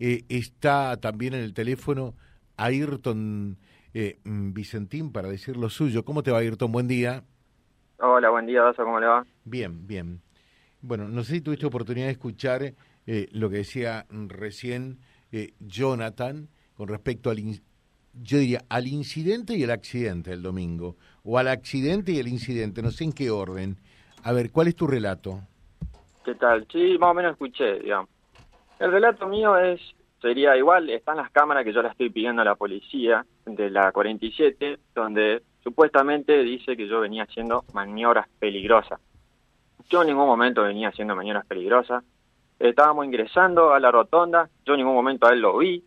Eh, está también en el teléfono Ayrton eh, mm, Vicentín para decir lo suyo. ¿Cómo te va, Ayrton? Buen día. Hola, buen día, Dazo, ¿cómo le va? Bien, bien. Bueno, no sé si tuviste oportunidad de escuchar eh, lo que decía recién Jonathan con respecto al, yo diría, al incidente y el accidente del domingo, o al accidente y el incidente, no sé en qué orden. A ver, ¿cuál es tu relato? ¿Qué tal? Sí, más o menos escuché, digamos. El relato mío es sería igual, están las cámaras que yo le estoy pidiendo a la policía de la 47, donde supuestamente dice que yo venía haciendo maniobras peligrosas. Yo en ningún momento venía haciendo maniobras peligrosas. Estábamos ingresando a la rotonda, yo en ningún momento a él lo vi,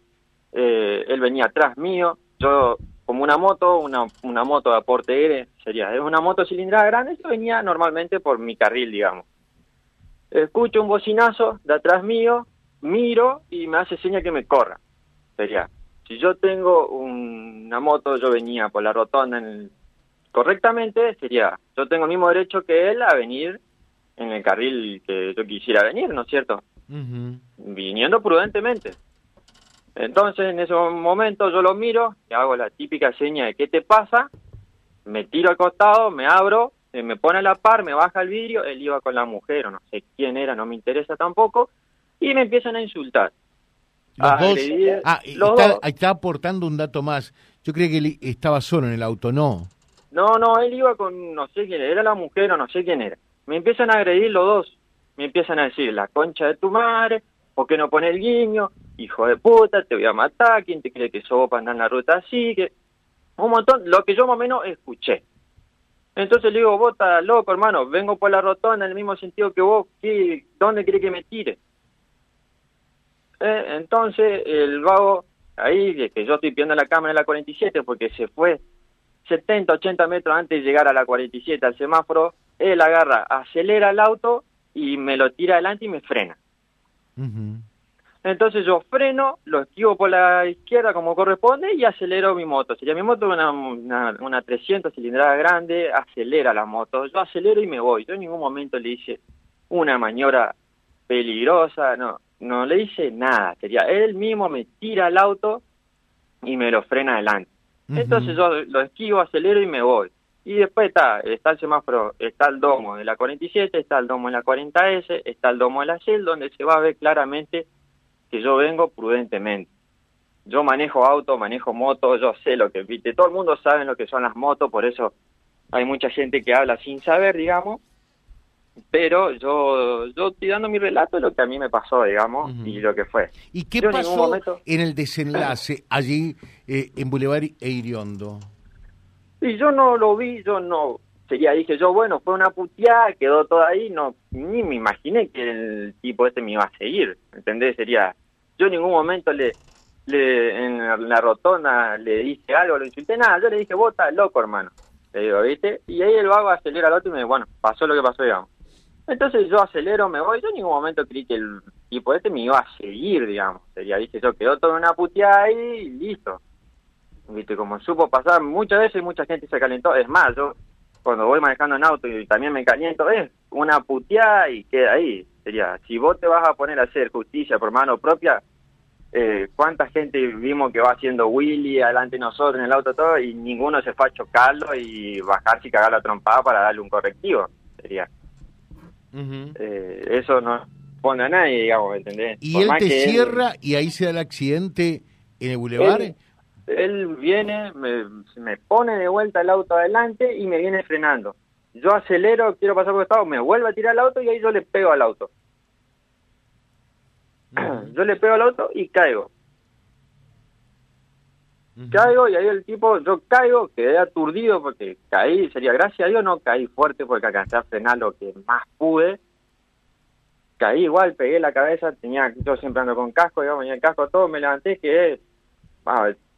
eh, él venía atrás mío, yo como una moto, una, una moto de aporte R, sería, es una moto cilindrada grande, yo venía normalmente por mi carril, digamos. Escucho un bocinazo de atrás mío, miro y me hace seña que me corra. Sería, si yo tengo una moto, yo venía por la rotonda en correctamente, sería, yo tengo el mismo derecho que él a venir en el carril que yo quisiera venir, ¿no es cierto? Viniendo prudentemente. Entonces, en ese momento yo lo miro, y hago la típica seña de ¿qué te pasa? Me tiro al costado, me abro, me pone a la par, me baja el vidrio, él iba con la mujer o no sé quién era, no me interesa tampoco, y me empiezan a insultar. Los dos, ah, está, está, aportando un dato más. Yo creía que él estaba solo en el auto, no. No, no, él iba con no sé quién era, era la mujer o no sé quién era. Me empiezan a agredir los dos. Me empiezan a decir, la concha de tu madre, ¿por qué no pone el guiño? Hijo de puta, te voy a matar, ¿quién te cree que sos para andar en la ruta así? Que... Un montón, lo que yo más o menos escuché. Entonces le digo, vos estás loco, hermano, vengo por la rotonda en el mismo sentido que vos, ¿qué, ¿dónde cree que me tire? Eh, entonces el vago, ahí, que yo estoy pidiendo la cámara en la 47 porque se fue 70, 80 metros antes de llegar a la 47 al semáforo, él agarra, acelera el auto y me lo tira adelante y me frena. Entonces yo freno, lo esquivo por la izquierda como corresponde y acelero mi moto. Sería mi moto una, una, una 300 cilindrada grande, acelera la moto. Yo acelero y me voy. Yo en ningún momento le hice una maniobra peligrosa, no, no le hice nada. Sería él mismo me tira el auto y me lo frena adelante. Entonces yo lo esquivo, acelero y me voy. Y después está, está el semáforo, está el domo de la 47, está el domo de la 40S, está el domo de la Shell, donde se va a ver claramente que yo vengo prudentemente. Yo manejo auto, manejo moto, yo sé lo que, viste, todo el mundo sabe lo que son las motos, por eso hay mucha gente que habla sin saber, digamos, pero yo yo estoy dando mi relato de lo que a mí me pasó, digamos, y lo que fue. ¿Y qué pasó en, el desenlace allí eh, en Boulevard e Iriondo? Y yo no lo vi, yo no, sería, dije yo, bueno, fue una puteada, quedó todo ahí, no, ni me imaginé que el tipo este me iba a seguir, ¿entendés? Sería, yo en ningún momento le, le en la rotonda le dije algo, le insulté, nada, yo le dije, vos estás loco, hermano, le digo, ¿viste? Y ahí el vago acelera al otro y me bueno, pasó lo que pasó, digamos. Entonces yo acelero, me voy, yo en ningún momento creí que el tipo este me iba a seguir, digamos, sería, dije yo, quedó toda una puteada ahí y listo. Viste, como supo pasar muchas veces mucha gente se calentó, es más, yo cuando voy manejando en auto y también me caliento, es una puteada y queda ahí, sería, si vos te vas a poner a hacer justicia por mano propia, eh, cuánta gente vimos que va haciendo Willy adelante de nosotros en el auto todo y ninguno se fue a chocarlo y bajarse y cagar la trompada para darle un correctivo, sería. Eh, eso no pone a nadie, digamos, ¿entendés? Y él te cierra y ahí se da el accidente en el bulevar él viene, me, me pone de vuelta el auto adelante y me viene frenando. Yo acelero, quiero pasar por el estado, me vuelve a tirar el auto y ahí yo le pego al auto. Yo le pego al auto y caigo. Caigo y ahí el tipo, yo caigo, quedé aturdido porque caí, sería gracias a Dios, no caí fuerte porque alcancé a frenar lo que más pude. Caí igual, pegué la cabeza, tenía, yo siempre ando con casco, digamos, y el casco todo, me levanté, quedé,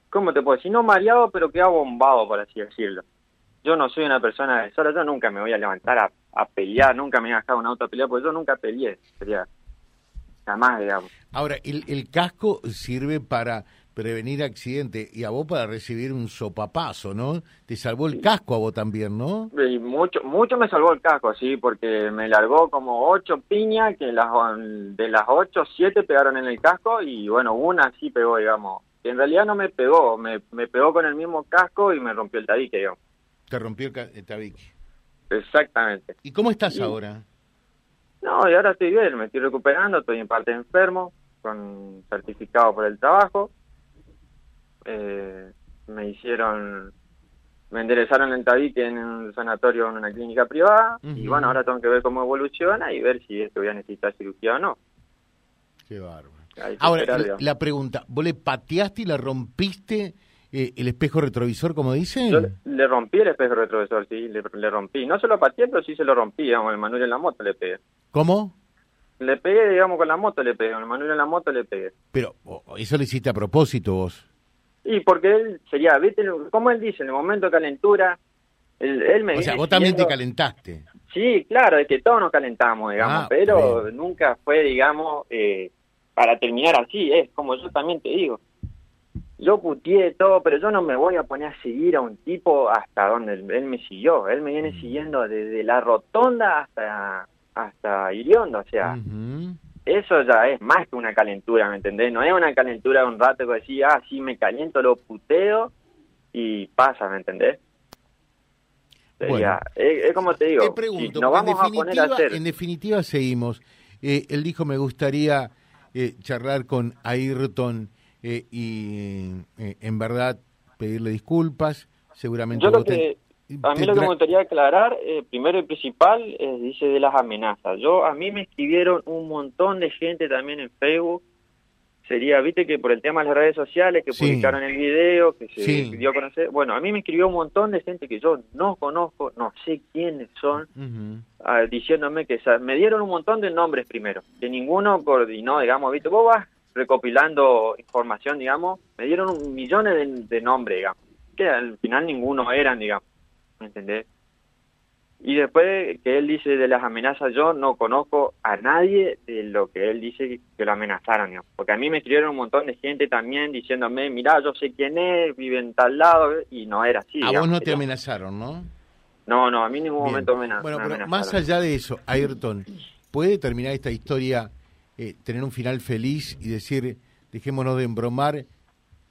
¿cómo te puedo decir? No mareado, pero queda bombado, por así decirlo. Yo no soy una persona de sola, yo nunca me voy a levantar a, a pelear, nunca me voy a dejar un auto a pelear, porque yo nunca peleé, sería jamás, digamos. Ahora, el, el casco sirve para prevenir accidente y a vos para recibir un sopapazo, ¿no? Te salvó el casco a vos también, ¿no? Y mucho, mucho me salvó el casco, sí, porque me largó como ocho piñas, que las, de las ocho, siete pegaron en el casco y bueno, una sí pegó, digamos. Que en realidad no me pegó, me, me pegó con el mismo casco y me rompió el tabique, digamos. Te rompió el, tabique. Exactamente. ¿Y cómo estás ahora? No, y ahora estoy bien, me estoy recuperando, estoy en parte enfermo, con certificado por el trabajo eh, me hicieron, me enderezaron el tabique en un sanatorio en una clínica privada y bueno, ahora tengo que ver cómo evoluciona y ver si esto voy a necesitar cirugía o no. Qué bárbaro. Ahora, la, pregunta, ¿vos le pateaste y le rompiste eh, el espejo retrovisor, como dicen? Yo le, rompí el espejo retrovisor, sí, le, rompí. No se lo pateé, pero sí se lo rompí, digamos, el Manuel en la moto le pegué. ¿Cómo? Le pegué, digamos, con la moto le pegué, el Manuel en la moto le pegué. Pero, ¿eso lo hiciste a propósito vos? Y porque él sería, ¿viste? Como él dice, en el momento de calentura, él, me... O sea, vos también te calentaste. Sí, claro, es que todos nos calentamos, digamos, ah, pero nunca fue, digamos, eh, para terminar así, es como yo también te digo. Yo putié todo, pero yo no me voy a poner a seguir a un tipo hasta donde él, me siguió. Él me viene mm. siguiendo desde la rotonda hasta hasta Iriondo, o sea, eso ya es más que una calentura, ¿me entendés? No es una calentura de un rato que decís, ah, sí, me caliento, lo puteo y pasa, ¿me entendés? es, como te digo, pregunto, vamos a poner a hacer... En definitiva, seguimos. Eh, él dijo, me gustaría eh, charlar con Ayrton eh, y en verdad pedirle disculpas. Seguramente Yo lo que, a mí lo que me gustaría aclarar, eh, primero y principal, eh, dice de las amenazas. Yo A mí me escribieron un montón de gente también en Facebook. Sería, viste que por el tema de las redes sociales, que publicaron el video, que se dio a conocer. Bueno, a mí me escribió un montón de gente que yo no conozco, no sé quiénes son, ah, diciéndome que me dieron un montón de nombres primero, que ninguno coordinó, digamos, viste, vos vas recopilando información, digamos, me dieron millones de, de nombres, digamos, que al final ninguno eran, digamos. ¿Me entendés? Y después que él dice de las amenazas, yo no conozco a nadie de lo que él dice que lo amenazaron, porque a mí me escribieron un montón de gente también diciéndome, mira, yo sé quién es, vive en tal lado, y no era así. A vos no te amenazaron, ¿no? No, no, a mí en ningún momento me, bueno, pero Más allá de eso, Ayrton, ¿puede terminar esta historia, eh, tener un final feliz y decir, dejémonos de embromar,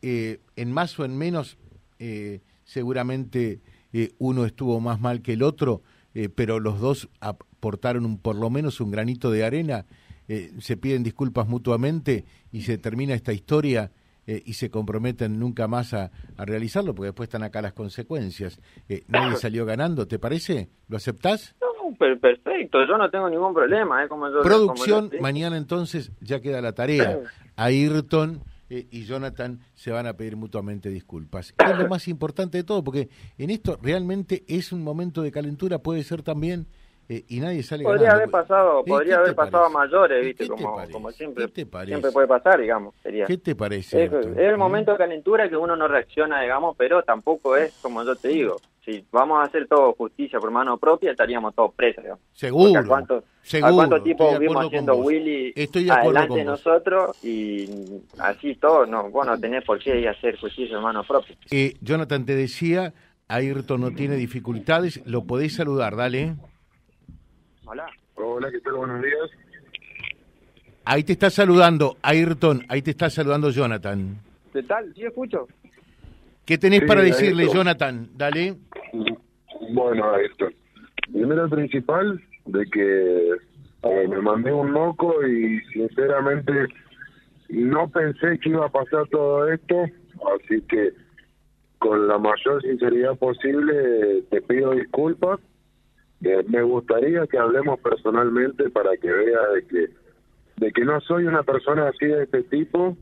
eh, en más o en menos, eh, seguramente eh, uno estuvo más mal que el otro, eh, pero los dos aportaron un, por lo menos un granito de arena, eh, se piden disculpas mutuamente y se termina esta historia y se comprometen nunca más a, realizarlo, porque después están acá las consecuencias. nadie salió ganando, ¿te parece? ¿Lo aceptás? No, perfecto, yo no tengo ningún problema. Como Producción, mañana entonces ya queda la tarea. Ayrton eh, y Jonathan se van a pedir mutuamente disculpas. Es lo más importante de todo, porque en esto realmente es un momento de calentura, puede ser también, eh, y nadie sale Podría haber pasado, podría haber pasado a mayores, ¿viste? Como, como siempre, siempre puede pasar, digamos. Sería. ¿Qué te parece? Es, es el momento de calentura que uno no reacciona, digamos, pero tampoco es, como yo te digo, si vamos a hacer todo justicia por mano propia, estaríamos todos presos. Seguro. ¿A cuántos cuánto tiempo vimos haciendo Willy Estoy adelante de nosotros y así todo? No, vos no tenés por qué ir a hacer justicia por mano propia. Eh, Jonathan te decía, Ayrton no tiene dificultades, lo podés saludar, dale. Hola. Hola, ¿qué tal? Buenos días. Ahí te está saludando Ayrton, ahí te está saludando Jonathan. ¿Qué tal? ¿Sí escucho? ¿Qué tenés para decirle, Jonathan? Dale. Bueno, esto. Primero principal, de que me mandé un loco y sinceramente no pensé que iba a pasar todo esto, así que con la mayor sinceridad posible te pido disculpas. Me gustaría que hablemos personalmente para que veas de que de que no soy una persona así de este tipo,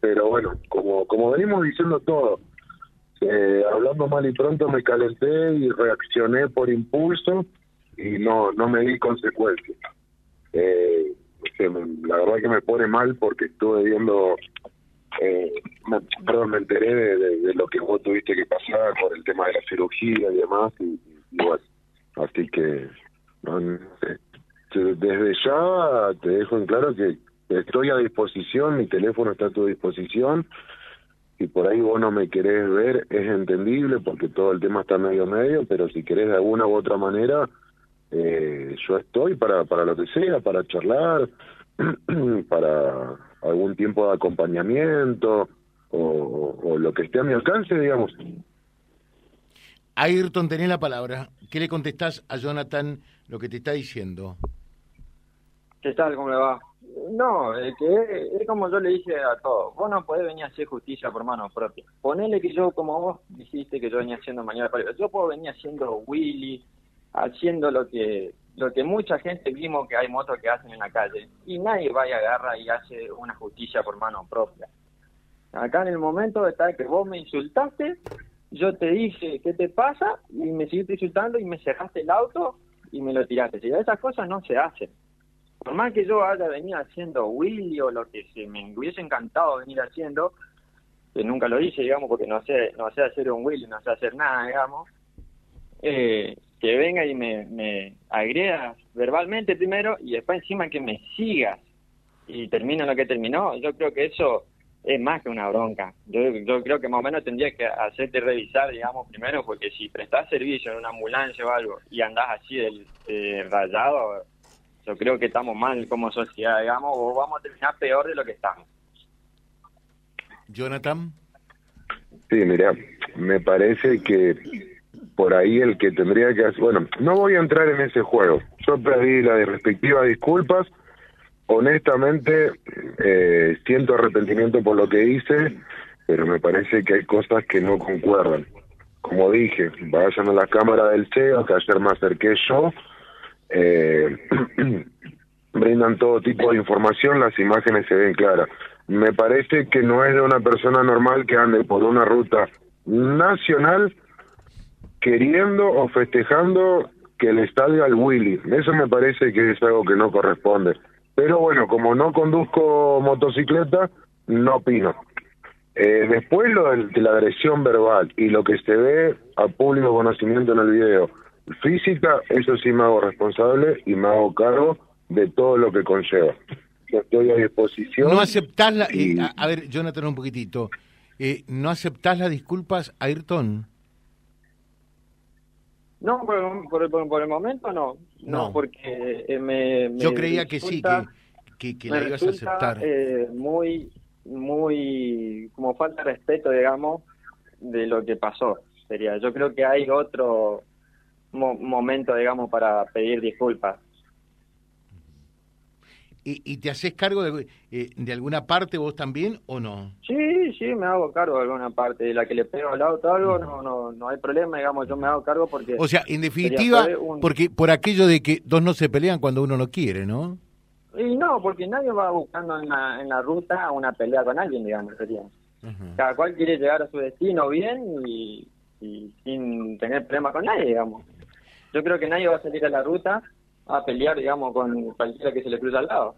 pero bueno, como como venimos diciendo todo, eh, hablando mal y pronto me calenté y reaccioné por impulso y no no me di consecuencias. Eh, la verdad que me pone mal porque estuve viendo, eh, me enteré de, lo que vos tuviste que pasar por el tema de la cirugía y demás, y, bueno, así que desde ya te dejo en claro que estoy a disposición, mi teléfono está a tu disposición, si por ahí vos no me querés ver, es entendible porque todo el tema está medio medio, pero si querés de alguna u otra manera, eh, yo estoy para, para lo que sea, para charlar, para algún tiempo de acompañamiento o, lo que esté a mi alcance, digamos. Ayrton, tenés la palabra. ¿Qué le contestás a Jonathan lo que te está diciendo? ¿Qué tal? ¿Cómo le va? No, es que es, como yo le dije a todos. Vos no podés venir a hacer justicia por mano propia. Ponele que yo, como vos dijiste que yo venía haciendo mañana, yo puedo venir haciendo Willy, haciendo lo que lo que mucha gente vimos que hay motos que hacen en la calle y nadie va y agarra y hace una justicia por mano propia. Acá en el momento está que vos me insultaste, yo te dije qué te pasa y me siguiste insultando y me cerraste el auto y me lo tiraste. Esas cosas no se hacen. Por más que yo haya venido haciendo Willy o lo que se me hubiese encantado venir haciendo, que nunca lo hice, digamos, porque no sé, no sé hacer un Willy, no sé hacer nada, digamos, eh, que venga y me, me agredas verbalmente primero y después encima que me sigas y termino lo que terminó, yo creo que eso es más que una bronca. Yo, yo creo que más o menos tendría que hacerte revisar, digamos, primero, porque si prestás servicio en una ambulancia o algo y andás así del rayado, yo creo que estamos mal como sociedad, digamos, o vamos a terminar peor de lo que estamos. Jonathan. Sí, mira, me parece que por ahí el que tendría que hacer... Bueno, no voy a entrar en ese juego. Yo pedí las respectivas disculpas. Honestamente, eh, siento arrepentimiento por lo que hice, pero me parece que hay cosas que no concuerdan. Como dije, vayan a la cámara del CEO, que ayer me acerqué yo, eh, brindan todo tipo de información, las imágenes se ven claras. Me parece que no es de una persona normal que ande por una ruta nacional queriendo o festejando que le estadio al Willy. Eso me parece que es algo que no corresponde. Pero bueno, como no conduzco motocicleta, no opino. Eh, después lo de, la agresión verbal y lo que se ve a público conocimiento en el video, física, eso sí me hago responsable y me hago cargo de todo lo que conlleva. estoy a disposición. No aceptás la... Eh, a, ver, Jonathan, un poquitito. Eh, ¿No aceptás las disculpas, Ayrton? No, por, por, el momento no. No, porque eh, me, Yo creía que sí, que, que, la ibas a aceptar. Eh, muy, muy, como falta de respeto, digamos, de lo que pasó. Sería, yo creo que hay otro momento, digamos, para pedir disculpas. ¿Y, te haces cargo de, eh, de, alguna parte vos también o no? Sí, sí, me hago cargo de alguna parte. De la que le pego al auto algo, no, no, no hay problema, digamos, yo me hago cargo porque... O sea, en definitiva, porque por aquello de que dos no se pelean cuando uno no quiere, ¿no? Y no, porque nadie va buscando en la, en la ruta una pelea con alguien, digamos, sería. Cada cual quiere llegar a su destino bien y, y sin tener problema con nadie, digamos. Yo creo que nadie va a salir a la ruta a pelear, digamos, con cualquiera que se le cruza al lado.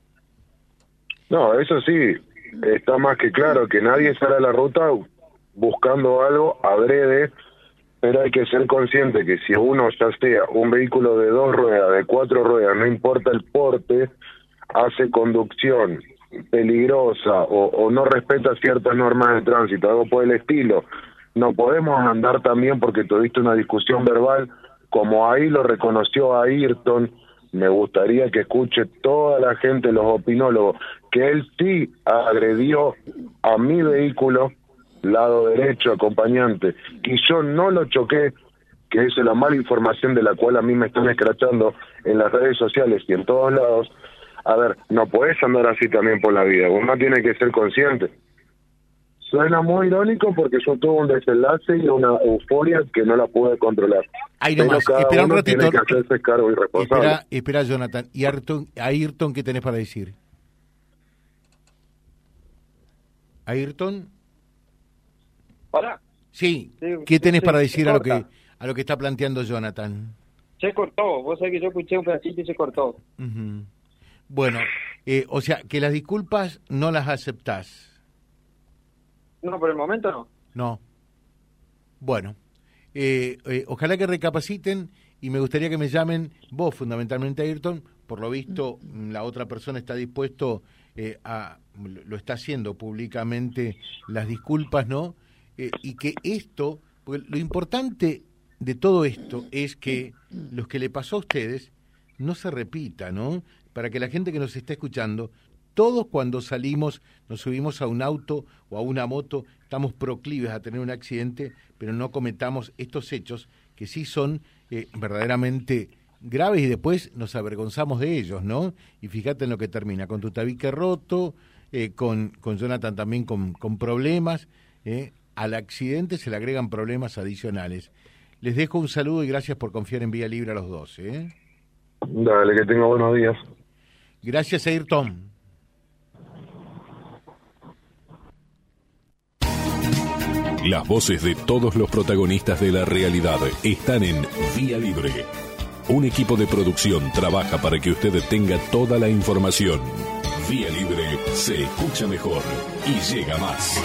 No, eso sí, está más que claro que nadie sale a la ruta buscando algo adrede, pero hay que ser consciente que si uno ya sea un vehículo de dos ruedas, de cuatro ruedas, no importa el porte, hace conducción peligrosa o, o no respeta ciertas normas de tránsito, algo por el estilo, no podemos andar también porque tuviste una discusión verbal, como ahí lo reconoció Ayrton, me gustaría que escuche toda la gente, los opinólogos, que él sí agredió a mi vehículo, lado derecho, acompañante, y yo no lo choqué, que es la mala información de la cual a mí me están escrachando en las redes sociales y en todos lados. A ver, no puedes andar así también por la vida, uno tiene que ser consciente. Suena muy irónico porque yo tuve un desenlace y una euforia que no la pude controlar. Ahí nomás, espera un ratito. Tiene que hacerse cargo. Espera, espera, Jonathan. ¿Y Ayrton, Ayrton qué tenés para decir? ¿Ayrton? Hola. Sí, ¿qué tenés para decir a lo que a lo que está planteando Jonathan? Se cortó, vos sabés que yo escuché un pedacito y se cortó. Bueno, eh, o sea, que las disculpas no las aceptás. No, por el momento no. No. Bueno, eh, eh, ojalá que recapaciten y me gustaría que me llamen vos, fundamentalmente Ayrton. Por lo visto, la otra persona está dispuesto eh, a lo está haciendo públicamente las disculpas, ¿no? Y que esto, lo importante de todo esto es que los que le pasó a ustedes no se repita, ¿no? Para que la gente que nos está escuchando, todos cuando salimos, nos subimos a un auto o a una moto, estamos proclives a tener un accidente, pero no cometamos estos hechos que sí son eh, verdaderamente graves y después nos avergonzamos de ellos, ¿no? Y fíjate en lo que termina, con tu tabique roto, eh, con, con Jonathan también con, con problemas, eh, al accidente se le agregan problemas adicionales. Les dejo un saludo y gracias por confiar en Vía Libre a los dos. ¿eh? Dale, que tenga buenos días. Gracias, Ayrton. Las voces de todos los protagonistas de la realidad están en Vía Libre. Un equipo de producción trabaja para que usted tenga toda la información. Vía Libre se escucha mejor y llega más.